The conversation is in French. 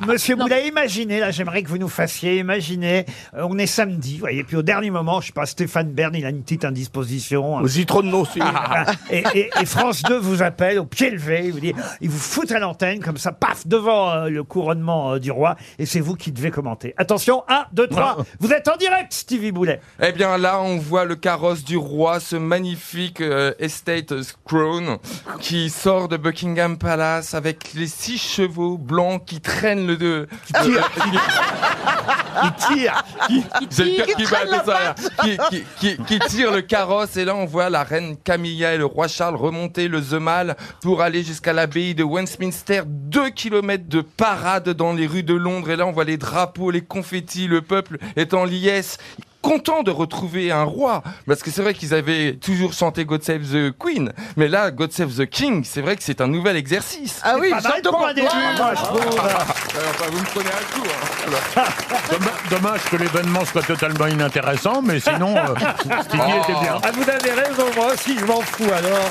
Monsieur Boulet, imaginez, là, j'aimerais que vous nous fassiez, imaginez, euh, on est samedi, vous voyez, puis au dernier moment, je sais pas, Stéphane Bern, il a une petite indisposition. Au citronneau aussi. Ah, et, et- et France 2 vous appelle au pied levé, il vous dit, il vous fout à l'antenne, comme ça, paf, devant euh, le couronnement euh, du roi, et c'est vous qui devez commenter. Attention, 1, 2, 3, vous êtes en direct, Stevie Boulet. Eh bien là, on voit le carrosse du roi, ce magnifique euh, estate crown qui sort de Buckingham Palace avec les six chevaux blancs qui traînent le... De, qui tire. J'ai le cœur Qui bat de ça, qui, qui, qui, qui tire le carrosse et là on voit la reine Camilla et le roi Charles remonter le The Mall pour aller jusqu'à l'abbaye de Westminster. Deux kilomètres de parade dans les rues de Londres et là on voit les drapeaux, les confettis, le peuple est en liesse. Content de retrouver un roi, parce que c'est vrai qu'ils avaient toujours chanté God Save the Queen, mais là, God Save the King, c'est vrai que c'est un nouvel exercice. Ah oui, Pas. Euh, enfin, vous me prenez un coup. hein. Dommage, dommage que l'événement soit totalement inintéressant, mais sinon, euh, Stevie était bien. Ah, vous avez raison, moi aussi, je m'en fous alors.